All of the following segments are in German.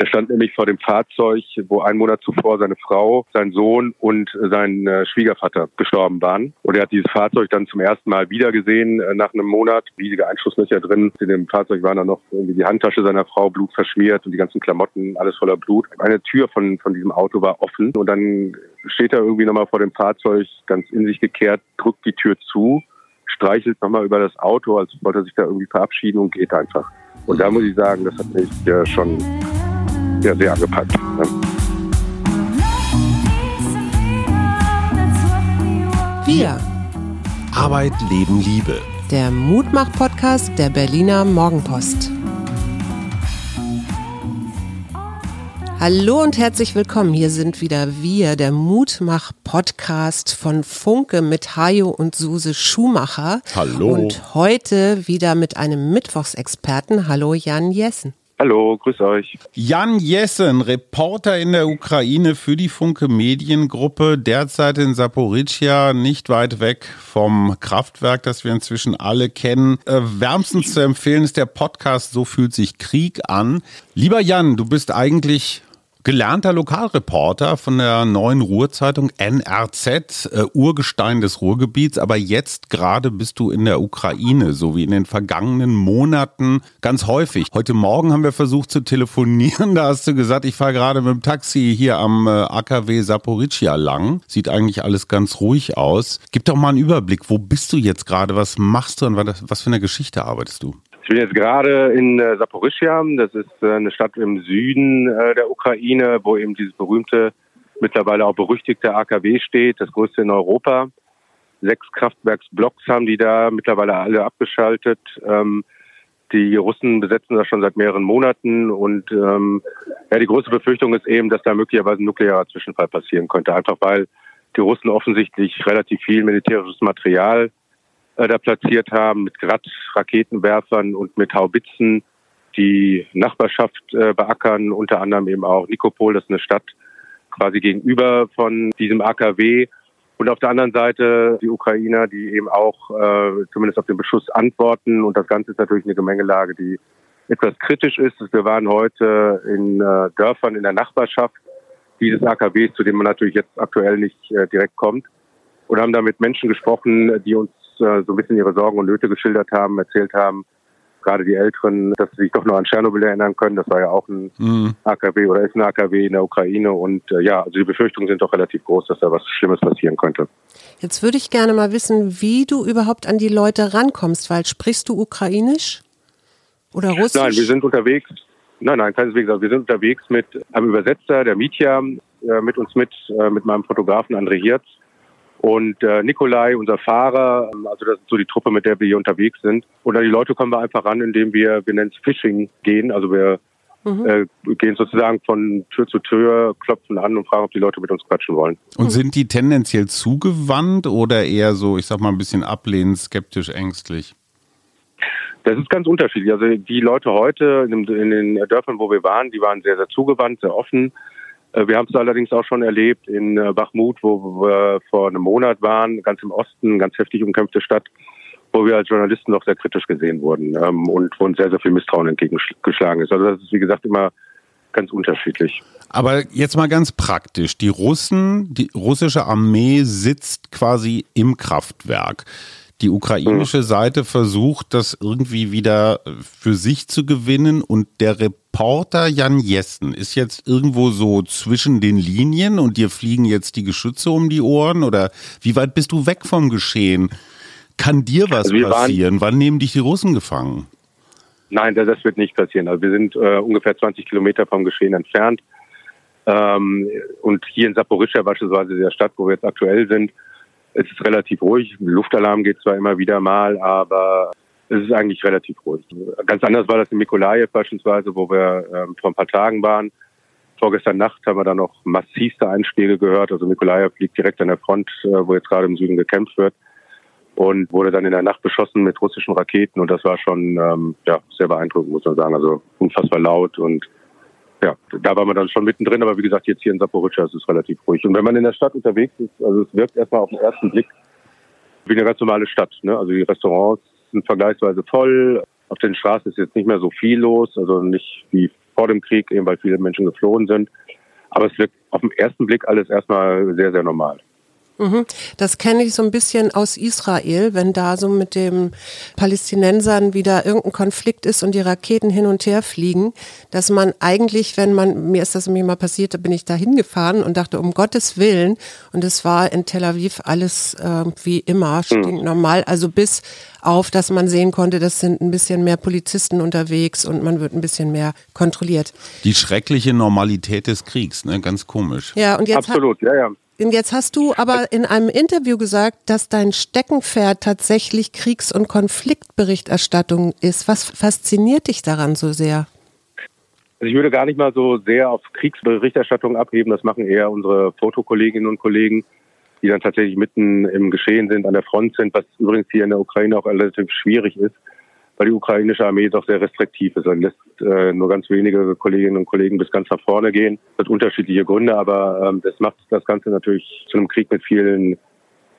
Er stand nämlich vor dem Fahrzeug, wo ein Monat zuvor seine Frau, sein Sohn und sein äh, Schwiegervater gestorben waren. Und er hat dieses Fahrzeug dann zum ersten Mal wiedergesehen äh, nach einem Monat. Riesige Einschusslöcher drin. In dem Fahrzeug waren dann noch irgendwie die Handtasche seiner Frau Blut verschmiert und die ganzen Klamotten, alles voller Blut. Eine Tür von, von diesem Auto war offen und dann steht er irgendwie nochmal vor dem Fahrzeug, ganz in sich gekehrt, drückt die Tür zu, streichelt nochmal über das Auto, als wollte er sich da irgendwie verabschieden und geht einfach. Und da muss ich sagen, das hat mich ja schon ja, sehr angepackt. Ne? Wir. Arbeit, Leben, Liebe. Der Mutmach-Podcast der Berliner Morgenpost. Hallo und herzlich willkommen. Hier sind wieder wir, der Mutmach-Podcast von Funke mit Hajo und Suse Schumacher. Hallo. Und heute wieder mit einem Mittwochsexperten. Hallo Jan Jessen. Hallo, grüß euch. Jan Jessen, Reporter in der Ukraine für die Funke Mediengruppe, derzeit in Saporischia, nicht weit weg vom Kraftwerk, das wir inzwischen alle kennen. Äh, wärmstens zu empfehlen ist der Podcast So fühlt sich Krieg an. Lieber Jan, du bist eigentlich gelernter Lokalreporter von der neuen Ruhrzeitung NRZ, äh, Urgestein des Ruhrgebiets, aber jetzt gerade bist du in der Ukraine, so wie in den vergangenen Monaten ganz häufig. Heute Morgen haben wir versucht zu telefonieren, da hast du gesagt, ich fahre gerade mit dem Taxi hier am äh, AKW Saporischia lang. Sieht eigentlich alles ganz ruhig aus. Gib doch mal einen Überblick, wo bist du jetzt gerade, was machst du und was für eine Geschichte arbeitest du? Ich bin jetzt gerade in äh, Saporischia. Das ist äh, eine Stadt im Süden äh, der Ukraine, wo eben dieses berühmte, mittlerweile auch berüchtigte AKW steht, das größte in Europa. Sechs Kraftwerksblocks haben die da mittlerweile alle abgeschaltet. Ähm, die Russen besetzen das schon seit mehreren Monaten und ähm, ja, die große Befürchtung ist eben, dass da möglicherweise ein nuklearer Zwischenfall passieren könnte, einfach weil die Russen offensichtlich relativ viel militärisches Material äh, da platziert haben mit Grad-Raketenwerfern und mit Haubitzen, die Nachbarschaft äh, beackern, unter anderem eben auch Nikopol, das ist eine Stadt quasi gegenüber von diesem AKW. Und auf der anderen Seite die Ukrainer, die eben auch äh, zumindest auf den Beschuss antworten. Und das Ganze ist natürlich eine Gemengelage, die etwas kritisch ist. Wir waren heute in äh, Dörfern in der Nachbarschaft dieses AKWs, zu dem man natürlich jetzt aktuell nicht äh, direkt kommt. Und haben da mit Menschen gesprochen, die uns äh, so ein bisschen ihre Sorgen und Nöte geschildert haben, erzählt haben, gerade die Älteren, dass sie sich doch noch an Tschernobyl erinnern können. Das war ja auch ein mhm. AKW oder ist ein AKW in der Ukraine. Und äh, ja, also die Befürchtungen sind doch relativ groß, dass da was Schlimmes passieren könnte. Jetzt würde ich gerne mal wissen, wie du überhaupt an die Leute rankommst, weil sprichst du Ukrainisch oder Russisch? Nein, wir sind unterwegs. Nein, nein, keineswegs. Also wir sind unterwegs mit einem Übersetzer, der Mitya, äh, mit uns mit, äh, mit meinem Fotografen André Hirz und äh, Nikolai, unser Fahrer, ähm, also das ist so die Truppe, mit der wir hier unterwegs sind. Und an die Leute kommen wir einfach ran, indem wir, wir nennen es Phishing gehen. Also wir mhm. äh, gehen sozusagen von Tür zu Tür, klopfen an und fragen, ob die Leute mit uns quatschen wollen. Und sind die tendenziell zugewandt oder eher so, ich sag mal, ein bisschen ablehnend, skeptisch, ängstlich? Das ist ganz unterschiedlich. Also die Leute heute in den Dörfern, wo wir waren, die waren sehr, sehr zugewandt, sehr offen. Äh, wir haben es allerdings auch schon erlebt in äh, Bachmut, wo wir vor einem Monat waren, ganz im Osten, ganz heftig umkämpfte Stadt, wo wir als Journalisten noch sehr kritisch gesehen wurden ähm, und wo uns sehr, sehr viel Misstrauen entgegengeschlagen ist. Also das ist, wie gesagt, immer ganz unterschiedlich. Aber jetzt mal ganz praktisch. Die Russen, die russische Armee sitzt quasi im Kraftwerk. Die ukrainische. Seite versucht, das irgendwie wieder für sich zu gewinnen und der Reporter Jan Jessen ist jetzt irgendwo so zwischen den Linien und dir fliegen jetzt die Geschütze um die Ohren oder wie weit bist du weg vom Geschehen? Kann dir was also passieren? Wann nehmen dich die Russen gefangen? Nein, das wird nicht passieren. Also wir sind äh, ungefähr 20 Kilometer vom Geschehen entfernt. Ähm, und hier in Saporischschja beispielsweise, der Stadt, wo wir jetzt aktuell sind, es ist relativ ruhig. Luftalarm geht zwar immer wieder mal, aber es ist eigentlich relativ ruhig. Ganz anders war das in Mikolajew beispielsweise, wo wir ähm, vor ein paar Tagen waren. Vorgestern Nacht haben wir da noch massivste Einschläge gehört. Also Mikolajew liegt direkt an der Front, äh, wo jetzt gerade im Süden gekämpft wird und wurde dann in der Nacht beschossen mit russischen Raketen und das war schon ähm, ja, sehr beeindruckend, muss man sagen. Also unfassbar laut und ja, da war man dann schon mittendrin, aber wie gesagt, jetzt hier in Saporischschja ist es relativ ruhig. Und wenn man in der Stadt unterwegs ist, also es wirkt erstmal auf den ersten Blick wie eine ganz normale Stadt. Ne? Also die Restaurants sind vergleichsweise voll. Auf den Straßen ist jetzt nicht mehr so viel los, also nicht wie vor dem Krieg, eben weil viele Menschen geflohen sind. Aber es wirkt auf den ersten Blick alles erstmal sehr, sehr normal. Mhm. Das kenne ich so ein bisschen aus Israel, wenn da so mit den Palästinensern wieder irgendein Konflikt ist und die Raketen hin und her fliegen, dass man eigentlich, wenn man, mir ist das mir mal passiert, da bin ich da hingefahren und dachte, um Gottes Willen, und es war in Tel Aviv alles äh, wie immer, mhm. stinknormal, also bis auf, dass man sehen konnte, das sind ein bisschen mehr Polizisten unterwegs und man wird ein bisschen mehr kontrolliert. Die schreckliche Normalität des Kriegs, ne? ganz komisch. Ja, und jetzt Absolut, ja, ja. Jetzt hast du aber in einem Interview gesagt, dass dein Steckenpferd tatsächlich Kriegs- und Konfliktberichterstattung ist. Was fasziniert dich daran so sehr? Also ich würde gar nicht mal so sehr auf Kriegsberichterstattung abheben. Das machen eher unsere Fotokolleginnen und Kollegen, die dann tatsächlich mitten im Geschehen sind, an der Front sind, was übrigens hier in der Ukraine auch relativ schwierig ist weil die ukrainische Armee doch sehr restriktiv ist. Man lässt äh, nur ganz wenige Kolleginnen und Kollegen bis ganz nach vorne gehen. Das hat unterschiedliche Gründe, aber ähm, das macht das Ganze natürlich zu einem Krieg mit vielen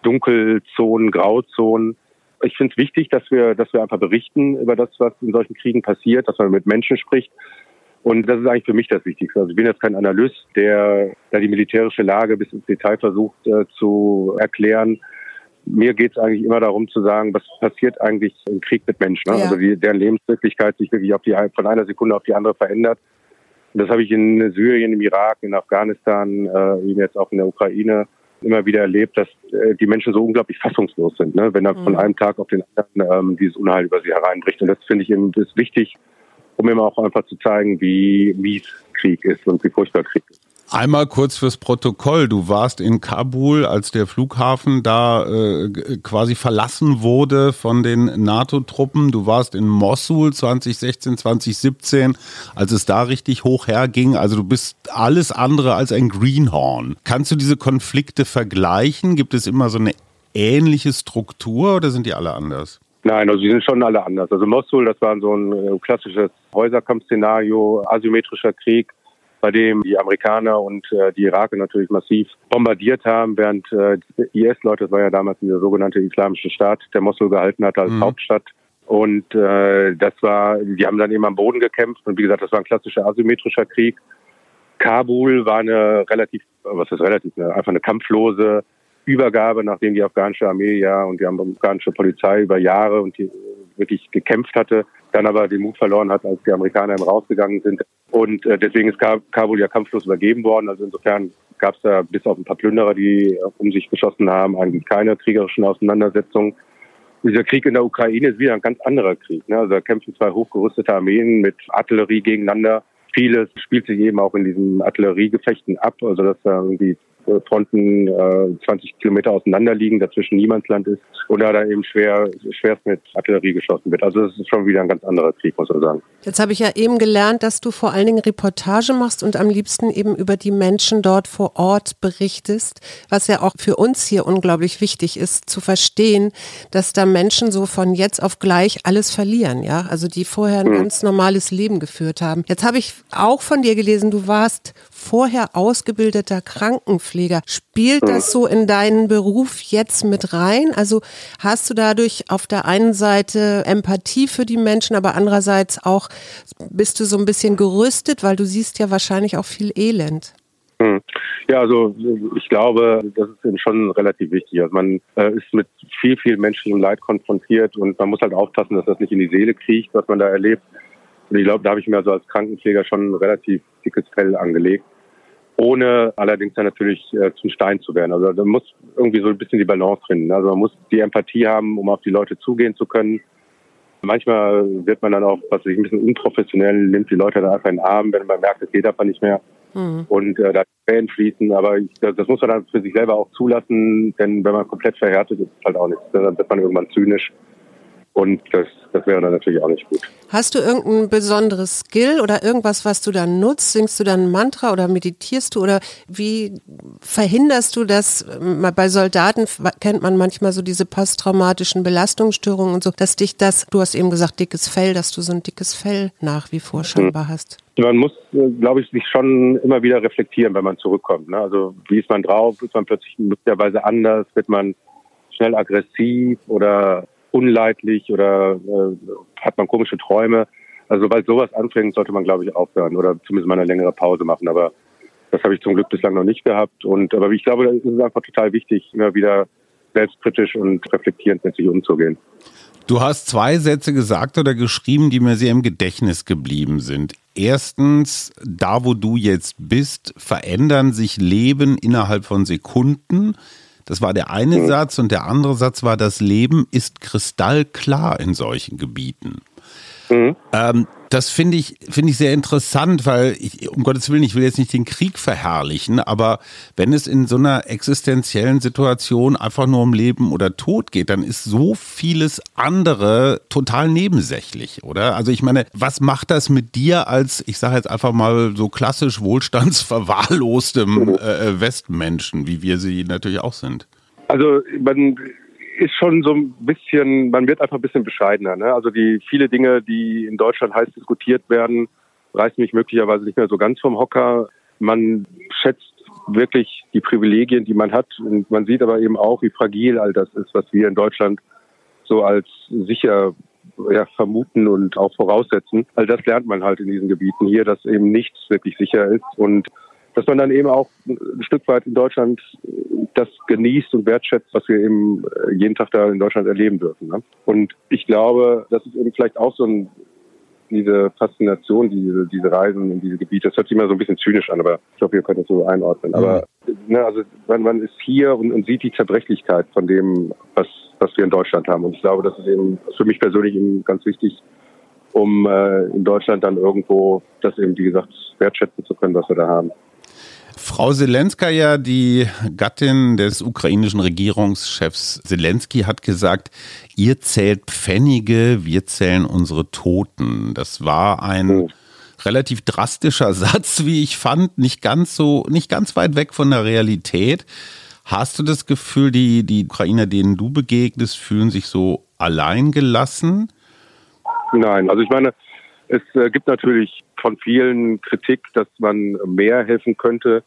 Dunkelzonen, Grauzonen. Ich finde es wichtig, dass wir, dass wir einfach berichten über das, was in solchen Kriegen passiert, dass man mit Menschen spricht. Und das ist eigentlich für mich das Wichtigste. Also ich bin jetzt kein Analyst, der da die militärische Lage bis ins Detail versucht äh, zu erklären mir geht es eigentlich immer darum zu sagen, was passiert eigentlich im Krieg mit Menschen, ne? ja. also die, deren Lebenswirklichkeit sich wirklich auf die, von einer Sekunde auf die andere verändert. Und das habe ich in Syrien, im Irak, in Afghanistan, äh, eben jetzt auch in der Ukraine immer wieder erlebt, dass äh, die Menschen so unglaublich fassungslos sind, ne? wenn dann mhm. von einem Tag auf den anderen ähm, dieses Unheil über sie hereinbricht. Und das finde ich eben ist wichtig, um immer auch einfach zu zeigen, wie mies Krieg ist und wie furchtbar Krieg ist. Einmal kurz fürs Protokoll. Du warst in Kabul, als der Flughafen da äh, quasi verlassen wurde von den NATO-Truppen. Du warst in Mosul 2016, 2017, als es da richtig hoch herging. Also du bist alles andere als ein Greenhorn. Kannst du diese Konflikte vergleichen? Gibt es immer so eine ähnliche Struktur oder sind die alle anders? Nein, also die sind schon alle anders. Also Mosul, das war so ein äh, klassisches Häuserkampfszenario, asymmetrischer Krieg bei dem die Amerikaner und äh, die Iraker natürlich massiv bombardiert haben, während äh, IS-Leute, das war ja damals der sogenannte Islamische Staat, der Mosul gehalten hat als mhm. Hauptstadt. Und äh, das war, die haben dann eben am Boden gekämpft und wie gesagt, das war ein klassischer asymmetrischer Krieg. Kabul war eine relativ, was ist relativ, einfach eine kampflose Übergabe, nachdem die afghanische Armee ja und die afghanische Polizei über Jahre und die wirklich gekämpft hatte, dann aber den Mut verloren hat, als die Amerikaner eben rausgegangen sind. Und äh, deswegen ist Kabul ja kampflos übergeben worden. Also insofern gab es da bis auf ein paar Plünderer, die um sich geschossen haben, eigentlich keine kriegerischen Auseinandersetzungen. Dieser Krieg in der Ukraine ist wieder ein ganz anderer Krieg. Ne? Also da kämpfen zwei hochgerüstete Armeen mit Artillerie gegeneinander. Vieles spielt sich eben auch in diesen Artilleriegefechten ab, also dass da irgendwie Fronten äh, 20 Kilometer auseinander liegen, dazwischen Niemandsland ist oder da eben schwer, schwerst mit Artillerie geschossen wird. Also das ist schon wieder ein ganz anderer Krieg, muss man sagen. Jetzt habe ich ja eben gelernt, dass du vor allen Dingen Reportage machst und am liebsten eben über die Menschen dort vor Ort berichtest, was ja auch für uns hier unglaublich wichtig ist, zu verstehen, dass da Menschen so von jetzt auf gleich alles verlieren, ja, also die vorher ein hm. ganz normales Leben geführt haben. Jetzt habe ich auch von dir gelesen, du warst vorher ausgebildeter Krankenpfleger. Spielt das so in deinen Beruf jetzt mit rein? Also hast du dadurch auf der einen Seite Empathie für die Menschen, aber andererseits auch bist du so ein bisschen gerüstet, weil du siehst ja wahrscheinlich auch viel Elend. Hm. Ja, also ich glaube, das ist schon relativ wichtig. Also man äh, ist mit viel, viel menschlichem Leid konfrontiert und man muss halt aufpassen, dass das nicht in die Seele kriecht, was man da erlebt. Und ich glaube, da habe ich mir also als Krankenpfleger schon ein relativ dickes Fell angelegt ohne allerdings dann natürlich äh, zum Stein zu werden. Also da muss irgendwie so ein bisschen die Balance finden. Also man muss die Empathie haben, um auf die Leute zugehen zu können. Manchmal wird man dann auch, was ich ein bisschen unprofessionell, nimmt die Leute dann einfach in den Arm, wenn man merkt, es geht einfach nicht mehr. Mhm. Und äh, da Tränen fließen. Aber ich, das muss man dann für sich selber auch zulassen, denn wenn man komplett verhärtet ist, ist es halt auch nichts. Dann wird man irgendwann zynisch. Und das, das wäre dann natürlich auch nicht gut. Hast du irgendein besonderes Skill oder irgendwas, was du dann nutzt? Singst du dann Mantra oder meditierst du oder wie verhinderst du das? Bei Soldaten kennt man manchmal so diese posttraumatischen Belastungsstörungen und so, dass dich das, du hast eben gesagt, dickes Fell, dass du so ein dickes Fell nach wie vor scheinbar hast. Man muss, glaube ich, sich schon immer wieder reflektieren, wenn man zurückkommt. Ne? Also wie ist man drauf? Ist man plötzlich möglicherweise anders? Wird man schnell aggressiv oder unleidlich oder äh, hat man komische Träume. Also weil sowas anfängt, sollte man, glaube ich, aufhören oder zumindest mal eine längere Pause machen. Aber das habe ich zum Glück bislang noch nicht gehabt. Und aber ich glaube, es ist einfach total wichtig, immer wieder selbstkritisch und reflektierend mit sich umzugehen. Du hast zwei Sätze gesagt oder geschrieben, die mir sehr im Gedächtnis geblieben sind. Erstens, da wo du jetzt bist, verändern sich Leben innerhalb von Sekunden. Das war der eine mhm. Satz und der andere Satz war, das Leben ist kristallklar in solchen Gebieten. Mhm. Ähm, das finde ich, finde ich sehr interessant, weil ich, um Gottes Willen, ich will jetzt nicht den Krieg verherrlichen, aber wenn es in so einer existenziellen Situation einfach nur um Leben oder Tod geht, dann ist so vieles andere total nebensächlich, oder? Also ich meine, was macht das mit dir als, ich sage jetzt einfach mal so klassisch wohlstandsverwahrlostem mhm. äh, Westmenschen, wie wir sie natürlich auch sind? Also man ist schon so ein bisschen, man wird einfach ein bisschen bescheidener. Ne? Also die viele Dinge, die in Deutschland heiß diskutiert werden, reißen mich möglicherweise nicht mehr so ganz vom Hocker. Man schätzt wirklich die Privilegien, die man hat. Und man sieht aber eben auch, wie fragil all das ist, was wir in Deutschland so als sicher ja, vermuten und auch voraussetzen. All das lernt man halt in diesen Gebieten hier, dass eben nichts wirklich sicher ist. Und dass man dann eben auch ein Stück weit in Deutschland das genießt und wertschätzt, was wir eben äh, jeden Tag da in Deutschland erleben dürfen. Ne? Und ich glaube, das ist eben vielleicht auch so ein, diese Faszination, diese, diese Reisen in diese Gebiete. Das hört sich immer so ein bisschen zynisch an, aber ich hoffe, ihr könnt das so einordnen. Aber ne, also man, man ist hier und, und sieht die Zerbrechlichkeit von dem, was, was wir in Deutschland haben. Und ich glaube, das ist eben für mich persönlich eben ganz wichtig, um äh, in Deutschland dann irgendwo das eben, wie gesagt, wertschätzen zu können, was wir da haben. Frau Zelenskaya, die Gattin des ukrainischen Regierungschefs Zelensky, hat gesagt, ihr zählt Pfennige, wir zählen unsere Toten. Das war ein oh. relativ drastischer Satz, wie ich fand, nicht ganz so, nicht ganz weit weg von der Realität. Hast du das Gefühl, die, die Ukrainer, denen du begegnest, fühlen sich so alleingelassen? Nein, also ich meine, es äh, gibt natürlich von vielen Kritik, dass man mehr helfen könnte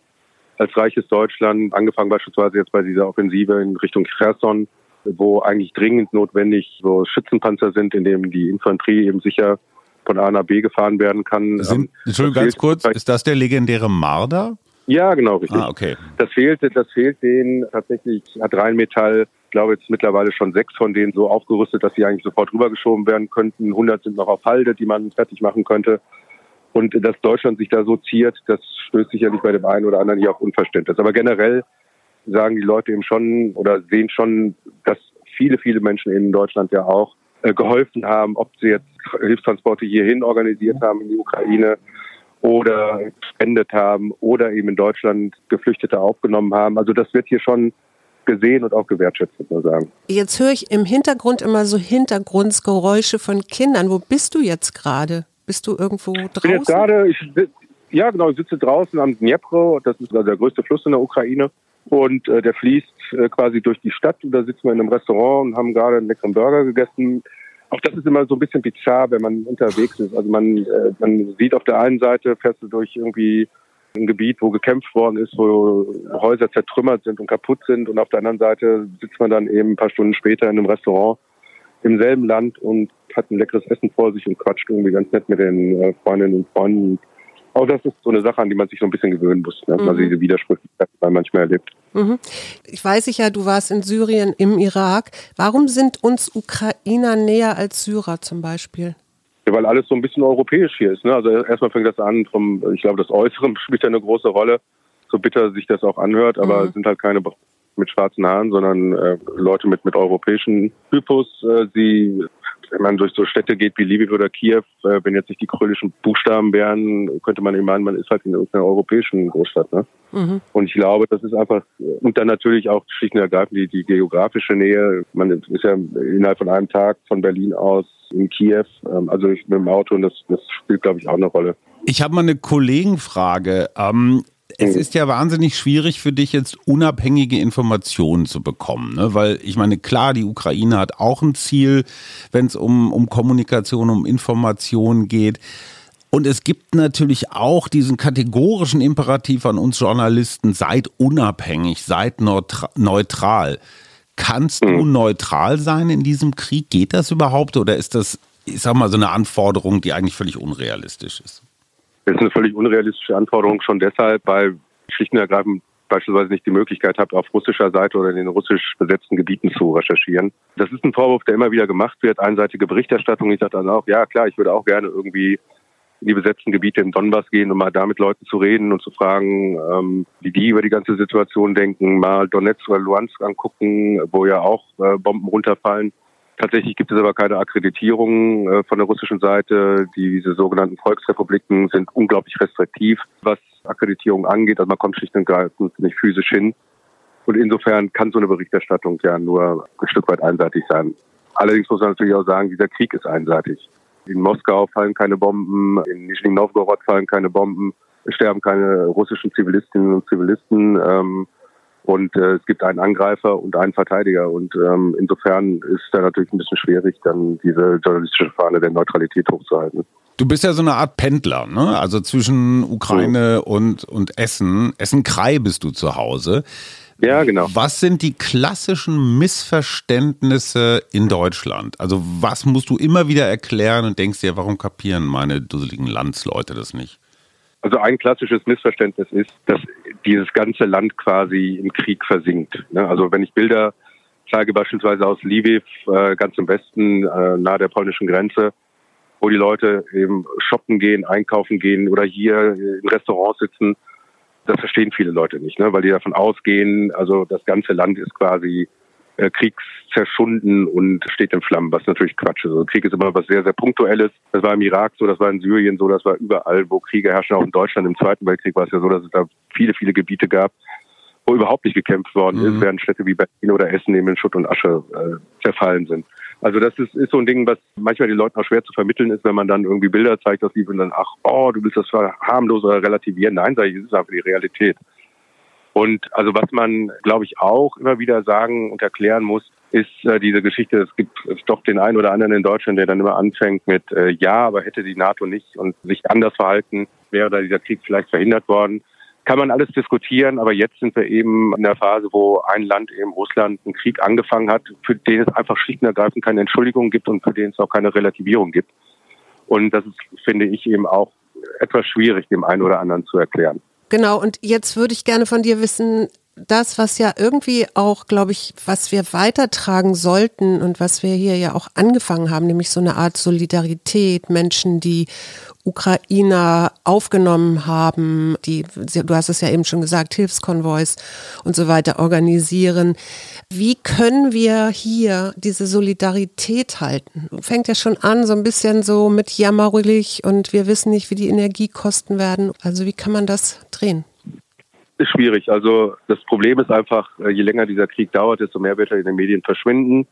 als reiches Deutschland, angefangen beispielsweise jetzt bei dieser Offensive in Richtung Cherson, wo eigentlich dringend notwendig so Schützenpanzer sind, in dem die Infanterie eben sicher von A nach B gefahren werden kann. Sind, ähm, Entschuldigung, ganz kurz, ist das der legendäre Marder? Ja, genau, richtig. Ah, okay. Das fehlt, das fehlt denen tatsächlich, hat Rheinmetall, glaube jetzt mittlerweile schon sechs von denen so aufgerüstet, dass sie eigentlich sofort rübergeschoben werden könnten. 100 sind noch auf Halde, die man fertig machen könnte. Und dass Deutschland sich da so ziert, das stößt sicherlich bei dem einen oder anderen hier auch Unverständnis. Aber generell sagen die Leute eben schon oder sehen schon, dass viele, viele Menschen in Deutschland ja auch äh, geholfen haben, ob sie jetzt Hilfstransporte hierhin organisiert haben in die Ukraine oder gespendet haben oder eben in Deutschland Geflüchtete aufgenommen haben. Also das wird hier schon gesehen und auch gewertschätzt, muss man sagen. Jetzt höre ich im Hintergrund immer so Hintergrundgeräusche von Kindern. Wo bist du jetzt gerade? Bist du irgendwo draußen? Ich bin jetzt gerade, ich, ja genau, ich sitze draußen am Dnepro, das ist der größte Fluss in der Ukraine und äh, der fließt äh, quasi durch die Stadt und da sitzen wir in einem Restaurant und haben gerade einen leckeren Burger gegessen. Auch das ist immer so ein bisschen bizarr, wenn man unterwegs ist. Also man, äh, man sieht auf der einen Seite, fährst du durch irgendwie ein Gebiet, wo gekämpft worden ist, wo Häuser zertrümmert sind und kaputt sind und auf der anderen Seite sitzt man dann eben ein paar Stunden später in einem Restaurant im selben Land und hat ein leckeres Essen vor sich und quatscht irgendwie ganz nett mit den äh, Freundinnen und Freunden. Auch das ist so eine Sache, an die man sich so ein bisschen gewöhnen muss, ne? mhm. man diese Widersprüchlichkeit manchmal erlebt. Mhm. Ich weiß ja, du warst in Syrien, im Irak. Warum sind uns Ukrainer näher als Syrer zum Beispiel? Ja, weil alles so ein bisschen europäisch hier ist. Ne? Also erstmal fängt das an, vom, ich glaube, das Äußere spielt ja eine große Rolle, so bitter sich das auch anhört, aber mhm. es sind halt keine mit schwarzen Haaren, sondern äh, Leute mit, mit europäischen Typus. Äh, sie wenn man durch so Städte geht wie Lviv oder Kiew, äh, wenn jetzt nicht die kyrillischen Buchstaben wären, könnte man eben meinen, man ist halt in irgendeiner europäischen Großstadt. Ne? Mhm. Und ich glaube, das ist einfach, und dann natürlich auch schlicht und ergreifend die, die geografische Nähe. Man ist ja innerhalb von einem Tag von Berlin aus in Kiew, ähm, also ich mit dem Auto und das, das spielt, glaube ich, auch eine Rolle. Ich habe mal eine Kollegenfrage. Ähm, es ist ja wahnsinnig schwierig für dich jetzt unabhängige Informationen zu bekommen, ne? weil ich meine, klar, die Ukraine hat auch ein Ziel, wenn es um, um Kommunikation, um Information geht. Und es gibt natürlich auch diesen kategorischen Imperativ an uns Journalisten, seid unabhängig, seid neutral. Kannst du hm. neutral sein in diesem Krieg? Geht das überhaupt oder ist das ich sag mal, so eine Anforderung, die eigentlich völlig unrealistisch ist? Das ist eine völlig unrealistische Anforderung schon deshalb, weil schlicht und ergreifend beispielsweise nicht die Möglichkeit habe, auf russischer Seite oder in den russisch besetzten Gebieten zu recherchieren. Das ist ein Vorwurf, der immer wieder gemacht wird, einseitige Berichterstattung. Ich sage dann auch, ja klar, ich würde auch gerne irgendwie in die besetzten Gebiete im Donbass gehen, um mal da mit Leuten zu reden und zu fragen, ähm, wie die über die ganze Situation denken, mal Donetsk oder Luhansk angucken, wo ja auch äh, Bomben runterfallen. Tatsächlich gibt es aber keine Akkreditierung äh, von der russischen Seite. Diese sogenannten Volksrepubliken sind unglaublich restriktiv, was Akkreditierung angeht. Also man kommt schlicht und ergreifend nicht physisch hin. Und insofern kann so eine Berichterstattung ja nur ein Stück weit einseitig sein. Allerdings muss man natürlich auch sagen, dieser Krieg ist einseitig. In Moskau fallen keine Bomben, in Nizhny Novgorod fallen keine Bomben, sterben keine russischen Zivilistinnen und Zivilisten. Ähm, und äh, es gibt einen Angreifer und einen Verteidiger. Und ähm, insofern ist da natürlich ein bisschen schwierig, dann diese journalistische Fahne der Neutralität hochzuhalten. Du bist ja so eine Art Pendler, ne? Also zwischen Ukraine so. und, und Essen. Essen-Krei bist du zu Hause. Ja, genau. Was sind die klassischen Missverständnisse in Deutschland? Also was musst du immer wieder erklären und denkst dir, warum kapieren meine dusseligen Landsleute das nicht? Also ein klassisches Missverständnis ist, dass dieses ganze Land quasi im Krieg versinkt. Ne? Also wenn ich Bilder zeige, beispielsweise aus Lviv, äh, ganz im Westen, äh, nahe der polnischen Grenze, wo die Leute eben shoppen gehen, einkaufen gehen oder hier in Restaurants sitzen, das verstehen viele Leute nicht, ne? weil die davon ausgehen, also das ganze Land ist quasi äh, kriegszerschunden und steht in Flammen, was natürlich Quatsch ist. Also Krieg ist immer was sehr, sehr Punktuelles. Das war im Irak so, das war in Syrien so, das war überall, wo Kriege herrschen. Auch in Deutschland im Zweiten Weltkrieg war es ja so, dass es da viele, viele Gebiete gab, wo überhaupt nicht gekämpft worden mhm. ist, während Städte wie Berlin oder Essen eben in Schutt und Asche äh, zerfallen sind. Also das ist, ist so ein Ding, was manchmal den Leuten auch schwer zu vermitteln ist, wenn man dann irgendwie Bilder zeigt Liebe und dann, ach, oh, du willst das harmlos oder relativieren. Nein, sage ich, es ist einfach die Realität. Und also was man, glaube ich, auch immer wieder sagen und erklären muss, ist äh, diese Geschichte, es gibt doch den einen oder anderen in Deutschland, der dann immer anfängt mit äh, Ja, aber hätte die NATO nicht und sich anders verhalten, wäre da dieser Krieg vielleicht verhindert worden. Kann man alles diskutieren, aber jetzt sind wir eben in der Phase, wo ein Land, eben Russland, einen Krieg angefangen hat, für den es einfach schlicht und ergreifend keine Entschuldigung gibt und für den es auch keine Relativierung gibt. Und das ist, finde ich, eben auch etwas schwierig, dem einen oder anderen zu erklären. Genau, und jetzt würde ich gerne von dir wissen, das, was ja irgendwie auch, glaube ich, was wir weitertragen sollten und was wir hier ja auch angefangen haben, nämlich so eine Art Solidarität, Menschen, die Ukrainer aufgenommen haben, die, du hast es ja eben schon gesagt, Hilfskonvois und so weiter organisieren. Wie können wir hier diese Solidarität halten? Fängt ja schon an, so ein bisschen so mit jammerlich und wir wissen nicht, wie die Energiekosten werden. Also wie kann man das drehen? Ist schwierig. Also das Problem ist einfach, äh, je länger dieser Krieg dauert, desto mehr wird er in den Medien verschwinden,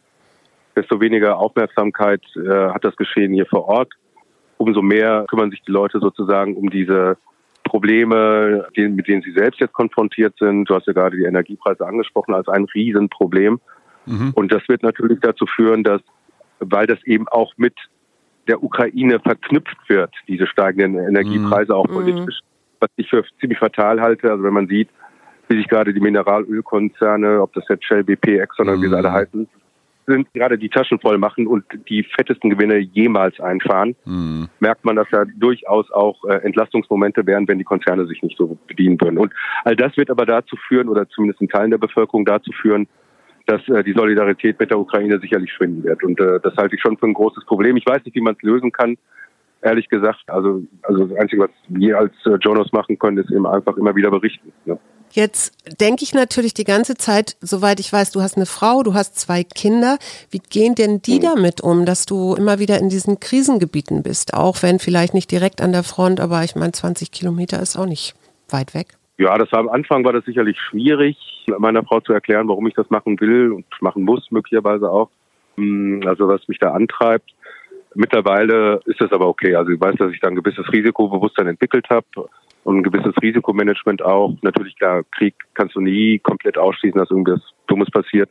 desto weniger Aufmerksamkeit äh, hat das Geschehen hier vor Ort. Umso mehr kümmern sich die Leute sozusagen um diese Probleme, mit denen sie selbst jetzt konfrontiert sind. Du hast ja gerade die Energiepreise angesprochen als ein Riesenproblem. Mhm. Und das wird natürlich dazu führen, dass, weil das eben auch mit der Ukraine verknüpft wird, diese steigenden Energiepreise mhm. auch politisch, was ich für ziemlich fatal halte. Also wenn man sieht, wie sich gerade die Mineralölkonzerne, ob das jetzt Shell, BP, Exxon oder wie sie alle mhm. heißen, sind, gerade die Taschen voll machen und die fettesten Gewinne jemals einfahren, mhm. merkt man, dass da durchaus auch äh, Entlastungsmomente wären, wenn die Konzerne sich nicht so bedienen würden. Und all das wird aber dazu führen, oder zumindest in Teilen der Bevölkerung dazu führen, dass äh, die Solidarität mit der Ukraine sicherlich schwinden wird. Und äh, das halte ich schon für ein großes Problem. Ich weiß nicht, wie man es lösen kann ehrlich gesagt. Also, also das Einzige, was wir als äh, Jonas machen können, ist eben einfach immer wieder berichten. Ne? Jetzt denke ich natürlich die ganze Zeit, soweit ich weiß, du hast eine Frau, du hast zwei Kinder. Wie gehen denn die mhm. damit um, dass du immer wieder in diesen Krisengebieten bist? Auch wenn vielleicht nicht direkt an der Front, aber ich meine, 20 Kilometer ist auch nicht weit weg. Ja, das war am Anfang war das sicherlich schwierig, meiner Frau zu erklären, warum ich das machen will und machen muss, möglicherweise auch. Hm, also was mich da antreibt. Mittlerweile ist das aber okay. Also ich weiß, dass ich da ein gewisses Risikobewusstsein entwickelt habe und ein gewisses Risikomanagement auch. Natürlich, klar, Krieg kannst du nie komplett ausschließen, dass irgendwas Dummes passiert.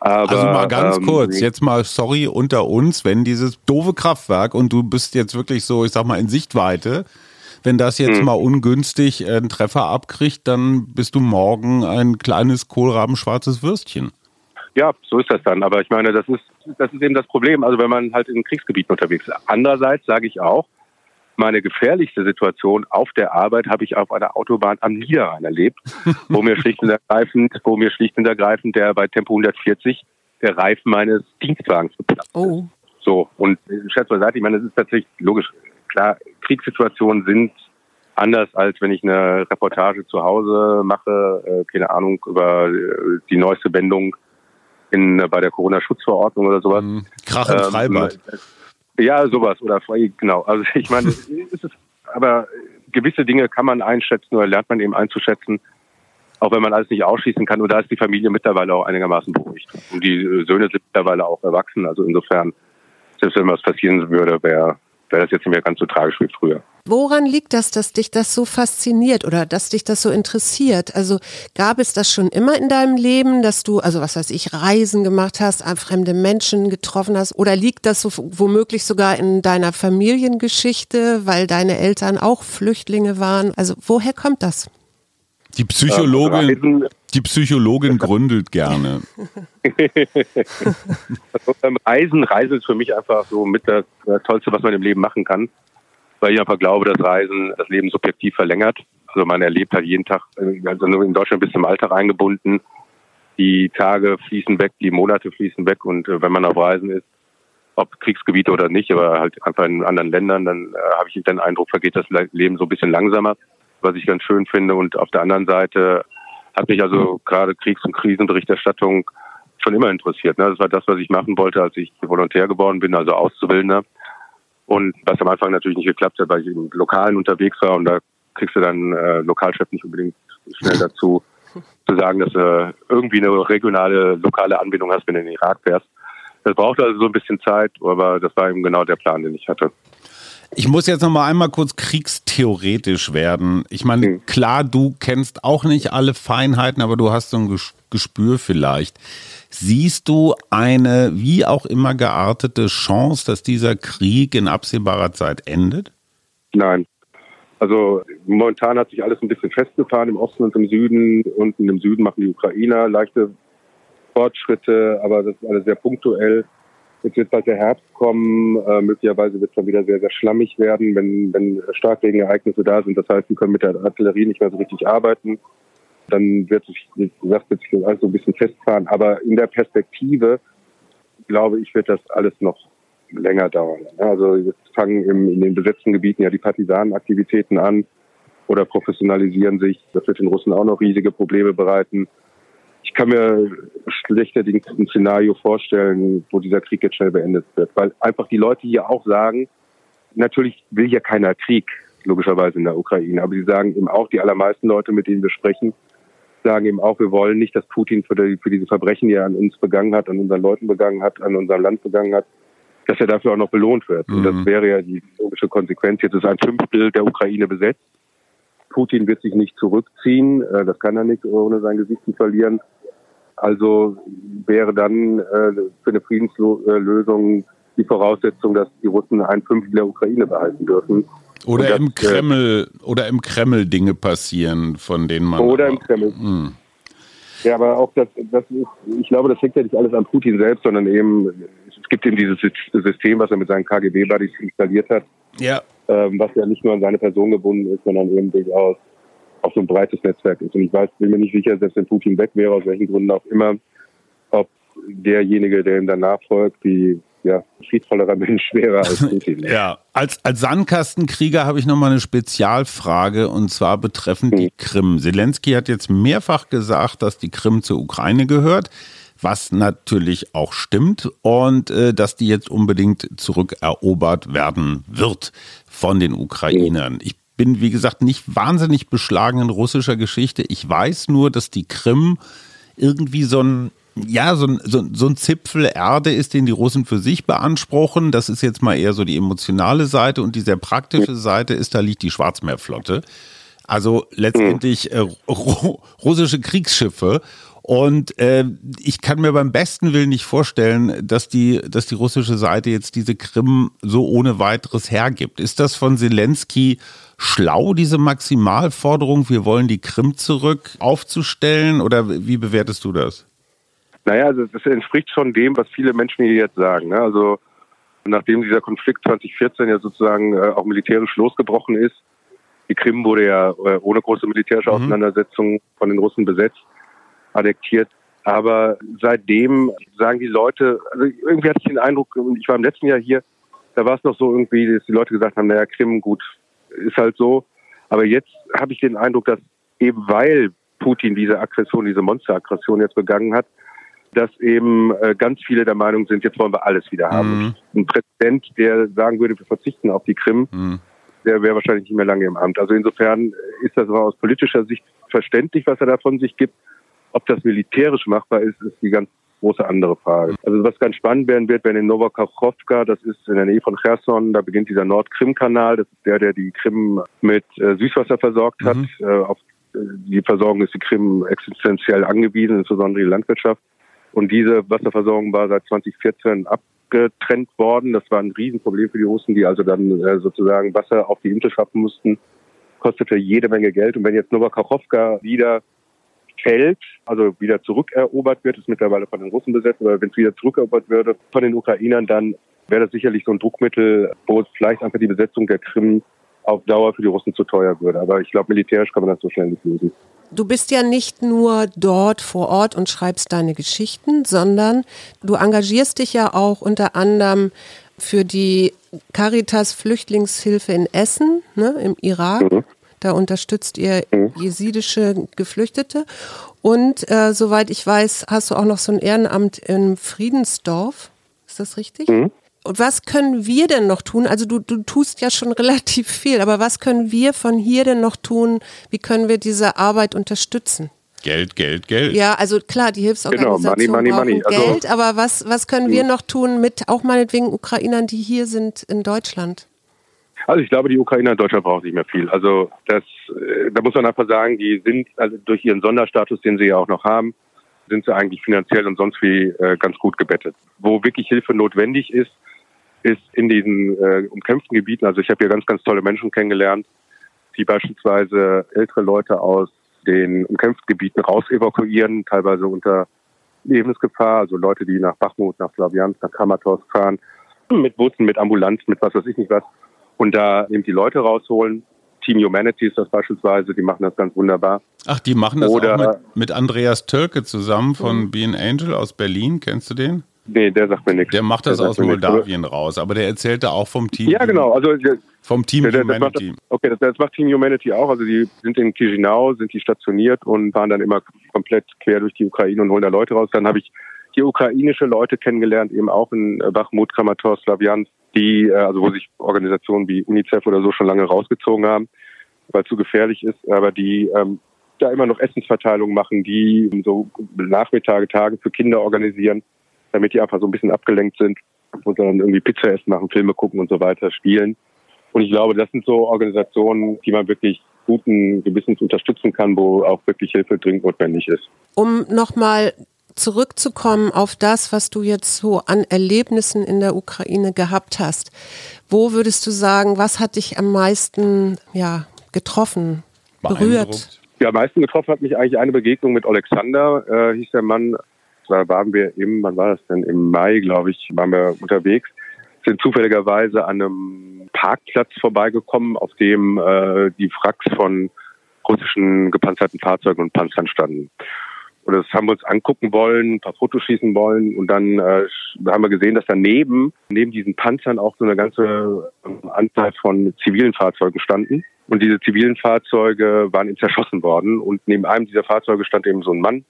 Aber, also mal ganz ähm, kurz, jetzt mal sorry unter uns, wenn dieses doofe Kraftwerk und du bist jetzt wirklich so, ich sag mal, in Sichtweite, wenn das jetzt hm. mal ungünstig einen Treffer abkriegt, dann bist du morgen ein kleines kohlrabenschwarzes Würstchen. Ja, so ist das dann. Aber ich meine, das ist, das ist eben das Problem. Also wenn man halt in Kriegsgebieten unterwegs ist. Andererseits sage ich auch, meine gefährlichste Situation auf der Arbeit habe ich auf einer Autobahn am Niederrhein erlebt, wo mir schlicht und ergreifend, wo mir schlicht und ergreifend der bei Tempo 140 der Reifen meines Dienstwagens geplatzt oh. So, und Scherz beiseite, ich meine, es ist tatsächlich logisch, klar, Kriegssituationen sind anders als wenn ich eine Reportage zu Hause mache, äh, keine Ahnung, über äh, die neueste Wendung in, bei der Corona-Schutzverordnung oder sowas. Mhm. Krach im ähm, Freibad. Ja, sowas oder frei, genau. Also ich meine, es ist, aber gewisse Dinge kann man einschätzen oder lernt man eben einzuschätzen, auch wenn man alles nicht ausschließen kann. Und da ist die Familie mittlerweile auch einigermaßen beruhigt. Und die Söhne sind mittlerweile auch erwachsen. Also insofern, selbst wenn was passieren würde, wäre wäre das jetzt nicht mehr ganz so tragisch wie früher. Woran liegt das, dass dich das so fasziniert oder dass dich das so interessiert? Also gab es das schon immer in deinem Leben, dass du, also was weiß ich, Reisen gemacht hast, fremde Menschen getroffen hast? Oder liegt das so womöglich sogar in deiner Familiengeschichte, weil deine Eltern auch Flüchtlinge waren? Also woher kommt das? Die Psychologin, die Psychologin gründelt gerne. also beim Reisen, Reisen ist für mich einfach so mit das, das Tollste, was man im Leben machen kann weil ich einfach glaube, dass Reisen das Leben subjektiv verlängert. Also man erlebt halt jeden Tag, also nur in Deutschland bis zum Alltag eingebunden. Die Tage fließen weg, die Monate fließen weg und äh, wenn man auf Reisen ist, ob Kriegsgebiete oder nicht, aber halt einfach in anderen Ländern, dann äh, habe ich den Eindruck, vergeht das Leben so ein bisschen langsamer, was ich ganz schön finde. Und auf der anderen Seite hat mich also gerade Kriegs- und Krisenberichterstattung schon immer interessiert. Ne? Das war das, was ich machen wollte, als ich Volontär geworden bin, also Auszubildender. Und was am Anfang natürlich nicht geklappt hat, weil ich im Lokalen unterwegs war und da kriegst du dann äh, Lokalchef nicht unbedingt schnell dazu, zu sagen, dass du irgendwie eine regionale, lokale Anbindung hast, wenn du in den Irak fährst. Das braucht also so ein bisschen Zeit, aber das war eben genau der Plan, den ich hatte. Ich muss jetzt noch mal einmal kurz kriegstheoretisch werden. Ich meine, hm. klar, du kennst auch nicht alle Feinheiten, aber du hast so ein Gespür vielleicht. Siehst du eine wie auch immer geartete Chance, dass dieser Krieg in absehbarer Zeit endet? Nein. Also momentan hat sich alles ein bisschen festgefahren im Osten und im Süden. Unten im Süden machen die Ukrainer leichte Fortschritte, aber das ist alles sehr punktuell. Jetzt wird bald der Herbst kommen. Äh, möglicherweise wird es dann wieder sehr, sehr schlammig werden, wenn, wenn Starkregenereignisse da sind. Das heißt, wir können mit der Artillerie nicht mehr so richtig arbeiten dann wird sich, wie gesagt, wird sich das alles so ein bisschen festfahren. Aber in der Perspektive, glaube ich, wird das alles noch länger dauern. Also jetzt fangen im, in den besetzten Gebieten ja die Partisanenaktivitäten an oder professionalisieren sich. Das wird den Russen auch noch riesige Probleme bereiten. Ich kann mir schlechterdings ein Szenario vorstellen, wo dieser Krieg jetzt schnell beendet wird, weil einfach die Leute hier auch sagen, natürlich will hier keiner Krieg, logischerweise in der Ukraine, aber sie sagen eben auch, die allermeisten Leute, mit denen wir sprechen, sagen eben auch, wir wollen nicht, dass Putin für, die, für diese Verbrechen, die er an uns begangen hat, an unseren Leuten begangen hat, an unserem Land begangen hat, dass er dafür auch noch belohnt wird. Mhm. Und das mhm. wäre ja die logische Konsequenz. Jetzt ist ein Fünftel der Ukraine besetzt. Putin wird sich nicht zurückziehen. Äh, das kann er nicht, ohne sein Gesicht zu verlieren. Also wäre dann äh, für eine Friedenslösung die Voraussetzung, dass die Russen ein Fünftel der Ukraine behalten dürfen. Oder das, im Kreml oder im Kreml Dinge passieren, von denen man. Oder im Kreml. Mh. Hm. Ja, aber auch das, das ist, ich glaube, das hängt ja nicht alles an Putin selbst, sondern eben, es gibt eben dieses System, was er mit seinen KGB-Buddies installiert hat. Ja. Ähm, was ja nicht nur an seine Person gebunden ist, sondern eben durchaus auch so ein breites Netzwerk ist. Und ich weiß, bin mir nicht sicher, selbst wenn Putin weg wäre, aus welchen Gründen auch immer, ob derjenige, der ihm danach folgt, die ja, friedvollerer Mensch wäre als Putin. ja, als, als Sandkastenkrieger habe ich nochmal eine Spezialfrage und zwar betreffend die hm. Krim. Zelensky hat jetzt mehrfach gesagt, dass die Krim zur Ukraine gehört, was natürlich auch stimmt und äh, dass die jetzt unbedingt zurückerobert werden wird von den Ukrainern. Ich bin, wie gesagt, nicht wahnsinnig beschlagen in russischer Geschichte. Ich weiß nur, dass die Krim irgendwie so ein ja, so ein, so, so ein Zipfel Erde ist, den die Russen für sich beanspruchen. Das ist jetzt mal eher so die emotionale Seite und die sehr praktische Seite ist, da liegt die Schwarzmeerflotte. Also letztendlich äh, russische Kriegsschiffe. Und äh, ich kann mir beim besten Willen nicht vorstellen, dass die, dass die russische Seite jetzt diese Krim so ohne weiteres hergibt. Ist das von Zelensky schlau, diese Maximalforderung, wir wollen die Krim zurück aufzustellen? Oder wie bewertest du das? Naja, also das entspricht schon dem, was viele Menschen hier jetzt sagen. Ne? Also nachdem dieser Konflikt 2014 ja sozusagen äh, auch militärisch losgebrochen ist, die Krim wurde ja äh, ohne große militärische mhm. Auseinandersetzung von den Russen besetzt, annektiert. Aber seitdem sagen die Leute, also irgendwie hatte ich den Eindruck, ich war im letzten Jahr hier, da war es noch so irgendwie, dass die Leute gesagt haben, naja, Krim, gut, ist halt so. Aber jetzt habe ich den Eindruck, dass eben weil Putin diese Aggression, diese Monsteraggression jetzt begangen hat, dass eben äh, ganz viele der Meinung sind, jetzt wollen wir alles wieder haben. Mhm. Ein Präsident, der sagen würde, wir verzichten auf die Krim, mhm. der wäre wahrscheinlich nicht mehr lange im Amt. Also insofern ist das aus politischer Sicht verständlich, was er da von sich gibt. Ob das militärisch machbar ist, ist die ganz große andere Frage. Also was ganz spannend werden wird, wenn in Novakachowka, das ist in der Nähe von Cherson, da beginnt dieser Nordkrim-Kanal, das ist der, der die Krim mit äh, Süßwasser versorgt hat. Mhm. Äh, auf äh, die Versorgung ist die Krim existenziell angewiesen, insbesondere die Landwirtschaft. Und diese Wasserversorgung war seit 2014 abgetrennt worden. Das war ein Riesenproblem für die Russen, die also dann äh, sozusagen Wasser auf die Insel schaffen mussten. Kostete jede Menge Geld. Und wenn jetzt Novakachowka wieder fällt, also wieder zurückerobert wird, ist mittlerweile von den Russen besetzt, aber wenn es wieder zurückerobert würde von den Ukrainern, dann wäre das sicherlich so ein Druckmittel, wo es vielleicht einfach die Besetzung der Krim auf Dauer für die Russen zu teuer würde. Aber ich glaube, militärisch kann man das so schnell nicht lösen. Du bist ja nicht nur dort vor Ort und schreibst deine Geschichten, sondern du engagierst dich ja auch unter anderem für die Caritas Flüchtlingshilfe in Essen, ne, im Irak. Mhm. Da unterstützt ihr mhm. jesidische Geflüchtete. Und äh, soweit ich weiß, hast du auch noch so ein Ehrenamt in Friedensdorf. Ist das richtig? Mhm. Und was können wir denn noch tun? Also du, du tust ja schon relativ viel, aber was können wir von hier denn noch tun? Wie können wir diese Arbeit unterstützen? Geld, Geld, Geld. Ja, also klar, die Hilfsorganisationen genau, money, money, money. Also, Geld, aber was, was können wir hm. noch tun mit auch meinetwegen Ukrainern, die hier sind in Deutschland? Also ich glaube, die Ukrainer in Deutschland brauchen nicht mehr viel. Also das, äh, da muss man einfach sagen, die sind also durch ihren Sonderstatus, den sie ja auch noch haben, sind sie eigentlich finanziell und sonst wie äh, ganz gut gebettet. Wo wirklich Hilfe notwendig ist, ist in diesen äh, umkämpften Gebieten. Also ich habe hier ganz, ganz tolle Menschen kennengelernt, die beispielsweise ältere Leute aus den umkämpften Gebieten raus evakuieren, teilweise unter Lebensgefahr, also Leute, die nach Bachmut, nach Slawiansk, nach Kramatorsk fahren, mit Bussen, mit Ambulanzen, mit was weiß ich nicht was, und da eben die Leute rausholen. Team Humanity ist das beispielsweise, die machen das ganz wunderbar. Ach, die machen das Oder, auch mit, mit Andreas Tölke zusammen von mhm. Being Angel aus Berlin, kennst du den? Nee, der sagt mir nichts. Der macht das der aus Moldawien raus, aber der erzählte auch vom Team. Ja, genau. Also vom Team der, Humanity. Macht, okay, das, das, macht Team Humanity auch. Also die sind in Chisinau, sind die stationiert und fahren dann immer komplett quer durch die Ukraine und holen da Leute raus. Dann habe ich die ukrainische Leute kennengelernt, eben auch in Bachmut, Kramatorsk, Slaviansk, die, äh, also wo sich Organisationen wie UNICEF oder so schon lange rausgezogen haben, weil es zu gefährlich ist, aber die ähm, da immer noch Essensverteilungen machen, die so Nachmittage, Tage für Kinder organisieren damit die einfach so ein bisschen abgelenkt sind und dann irgendwie Pizza essen, machen, Filme gucken und so weiter, spielen. Und ich glaube, das sind so Organisationen, die man wirklich guten Gewissens unterstützen kann, wo auch wirklich Hilfe dringend notwendig ist. Um nochmal zurückzukommen auf das, was du jetzt so an Erlebnissen in der Ukraine gehabt hast. Wo würdest du sagen, was hat dich am meisten ja, getroffen, berührt? Ja, am meisten getroffen hat mich eigentlich eine Begegnung mit Alexander, äh, hieß der Mann, da waren wir im, wann war das denn? Im Mai, glaube ich, waren wir unterwegs, sind zufälligerweise an einem Parkplatz vorbeigekommen, auf dem äh, die Wracks von russischen gepanzerten Fahrzeugen und Panzern standen. Und das haben wir uns angucken wollen, ein paar Fotos schießen wollen und dann äh, haben wir gesehen, dass daneben, neben diesen Panzern auch so eine ganze ähm, Anzahl von zivilen Fahrzeugen standen. Und diese zivilen Fahrzeuge waren eben zerschossen worden und neben einem dieser Fahrzeuge stand eben so ein Mann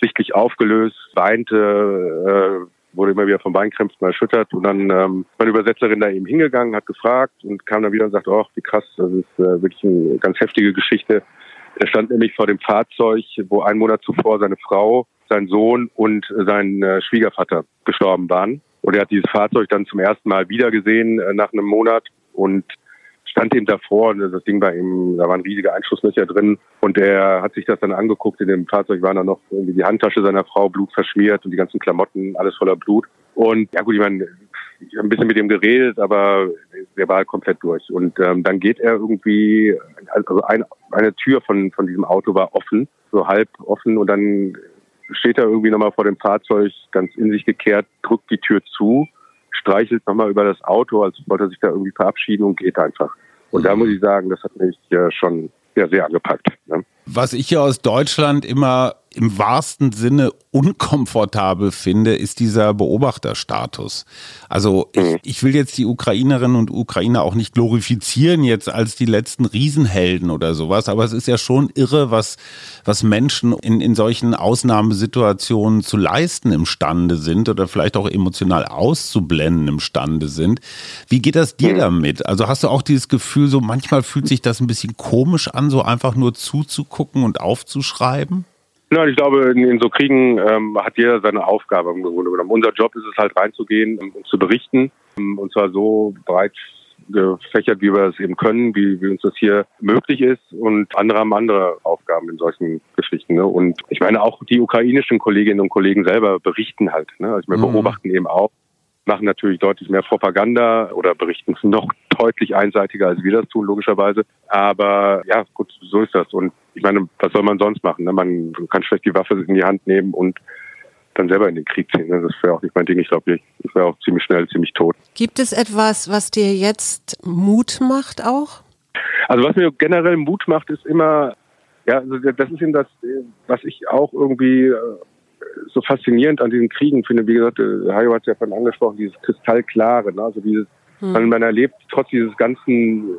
sichtlich aufgelöst, weinte, äh, wurde immer wieder vom Weinkrämpfen erschüttert und dann ähm, meine Übersetzerin da eben hingegangen, hat gefragt und kam dann wieder und sagte, oh, wie krass, das ist äh, wirklich eine ganz heftige Geschichte. Er stand nämlich vor dem Fahrzeug, wo einen Monat zuvor seine Frau, sein Sohn und sein äh, Schwiegervater gestorben waren. Und er hat dieses Fahrzeug dann zum ersten Mal wiedergesehen äh, nach einem Monat und stand eben davor und das Ding war eben, da waren riesige Einschusslöcher drin und er hat sich das dann angeguckt. In dem Fahrzeug war dann noch irgendwie die Handtasche seiner Frau Blut verschmiert und die ganzen Klamotten, alles voller Blut. Und ja gut, ich meine, ich habe ein bisschen mit ihm geredet, aber der war halt komplett durch. Und ähm, dann geht er irgendwie, also ein, eine Tür von, von diesem Auto war offen, so halb offen und dann steht er irgendwie nochmal vor dem Fahrzeug, ganz in sich gekehrt, drückt die Tür zu, streichelt nochmal über das Auto, als wollte er sich da irgendwie verabschieden und geht einfach. Und da muss ich sagen, das hat mich äh, schon sehr, sehr angepackt. Ne? Was ich hier aus Deutschland immer im wahrsten Sinne unkomfortabel finde, ist dieser Beobachterstatus. Also ich, mhm. ich, will jetzt die Ukrainerinnen und Ukrainer auch nicht glorifizieren jetzt als die letzten Riesenhelden oder sowas, aber es ist ja schon irre, was, was Menschen in, in solchen Ausnahmesituationen zu leisten imstande sind oder vielleicht auch emotional auszublenden imstande sind. Wie geht das dir mhm. damit? Also hast du auch dieses Gefühl, so manchmal fühlt sich das ein bisschen komisch an, so einfach nur zuzugucken und aufzuschreiben? Nein, ich glaube, in, in so Kriegen ähm, hat jeder seine Aufgabe im Grunde genommen. Unser Job ist es halt reinzugehen und zu berichten. Ähm, und zwar so breit gefächert, wie wir es eben können, wie, wie uns das hier möglich ist. Und andere haben andere Aufgaben in solchen Geschichten. Ne? Und ich meine, auch die ukrainischen Kolleginnen und Kollegen selber berichten halt. Ne? Also wir mhm. beobachten eben auch, machen natürlich deutlich mehr Propaganda oder berichten noch deutlich einseitiger, als wir das tun, logischerweise. Aber ja, gut, so ist das. Und ich meine, was soll man sonst machen? Ne? Man kann schlecht die Waffe in die Hand nehmen und dann selber in den Krieg ziehen. Ne? Das wäre auch nicht mein Ding. Ich glaube, ich, ich wäre auch ziemlich schnell, ziemlich tot. Gibt es etwas, was dir jetzt Mut macht auch? Also was mir generell Mut macht, ist immer, ja, also das ist eben das, was ich auch irgendwie äh, so faszinierend an diesen Kriegen finde. Wie gesagt, äh, Hajo hat es ja von angesprochen, dieses Kristallklare, ne? also dieses, hm. man, man erlebt trotz dieses ganzen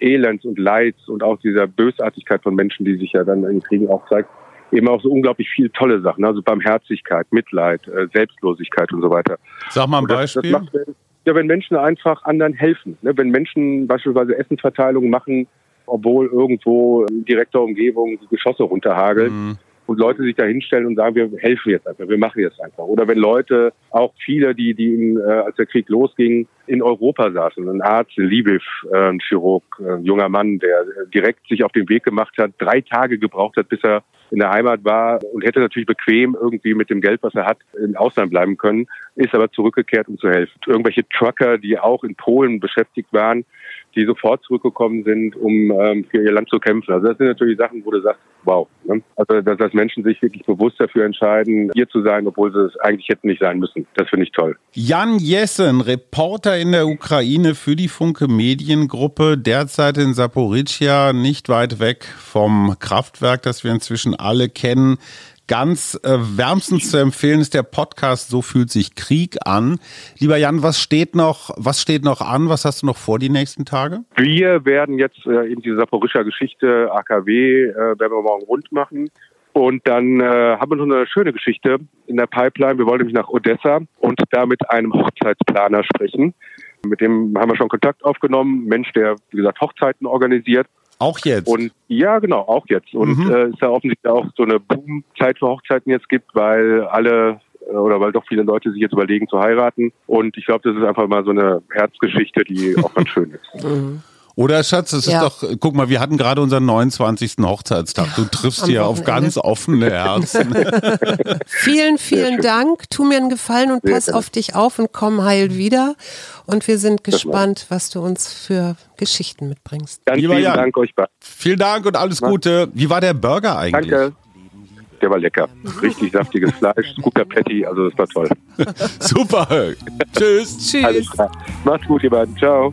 Elends und Leids und auch dieser Bösartigkeit von Menschen, die sich ja dann in Kriegen auch zeigt, eben auch so unglaublich viele tolle Sachen, also Barmherzigkeit, Mitleid, äh, Selbstlosigkeit und so weiter. Sag mal ein Beispiel. Das, das macht, ja, wenn Menschen einfach anderen helfen, ne? wenn Menschen beispielsweise Essensverteilungen machen, obwohl irgendwo in direkter Umgebung die Geschosse runterhageln. Mhm und Leute sich da hinstellen und sagen, wir helfen jetzt einfach, wir machen jetzt einfach. Oder wenn Leute, auch viele, die, die in, äh, als der Krieg losging, in Europa saßen, ein Arzt, ein Lviv, äh, ein Chirurg, äh, ein junger Mann, der direkt sich auf den Weg gemacht hat, drei Tage gebraucht hat, bis er in der Heimat war und hätte natürlich bequem irgendwie mit dem Geld, was er hat, im Ausland bleiben können, ist aber zurückgekehrt, um zu helfen. Irgendwelche Trucker, die auch in Polen beschäftigt waren, die sofort zurückgekommen sind, um ähm, für ihr Land zu kämpfen. Also das sind natürlich Sachen, wo du sagst, wow. Ne? Also dass, dass Menschen sich wirklich bewusst dafür entscheiden, hier zu sein, obwohl sie es eigentlich hätten nicht sein müssen. Das finde ich toll. Jan Jessen, Reporter in der Ukraine für die Funke Mediengruppe, derzeit in Saporischia, nicht weit weg vom Kraftwerk, das wir inzwischen alle kennen ganz äh, wärmstens zu empfehlen ist der Podcast So fühlt sich Krieg an. Lieber Jan, was steht noch, was steht noch an? Was hast du noch vor die nächsten Tage? Wir werden jetzt äh, eben diese Saporischer Geschichte AKW äh, werden wir morgen rund machen. Und dann äh, haben wir noch eine schöne Geschichte in der Pipeline. Wir wollen nämlich nach Odessa und da mit einem Hochzeitsplaner sprechen. Mit dem haben wir schon Kontakt aufgenommen. Mensch, der, wie gesagt, Hochzeiten organisiert. Auch jetzt? Und ja, genau, auch jetzt. Und mhm. äh, ist ja offensichtlich auch so eine Boomzeit für Hochzeiten jetzt gibt, weil alle äh, oder weil doch viele Leute sich jetzt überlegen zu heiraten. Und ich glaube, das ist einfach mal so eine Herzgeschichte, die auch ganz schön ist. Mhm. Oder Schatz, es ja. ist doch, guck mal, wir hatten gerade unseren 29. Hochzeitstag. Du triffst hier auf ganz offene Herzen. vielen, vielen Dank. Tu mir einen Gefallen und pass auf dich auf und komm heil wieder. Und wir sind gespannt, was du uns für Geschichten mitbringst. Ganz Lieber vielen Jan, Dank euch beiden. Vielen Dank und alles Gute. Wie war der Burger eigentlich? Danke. Der war lecker. Richtig saftiges Fleisch, guter Patty, also das war toll. Super. Tschüss. Tschüss. Alles klar. Macht's gut, ihr beiden. Ciao.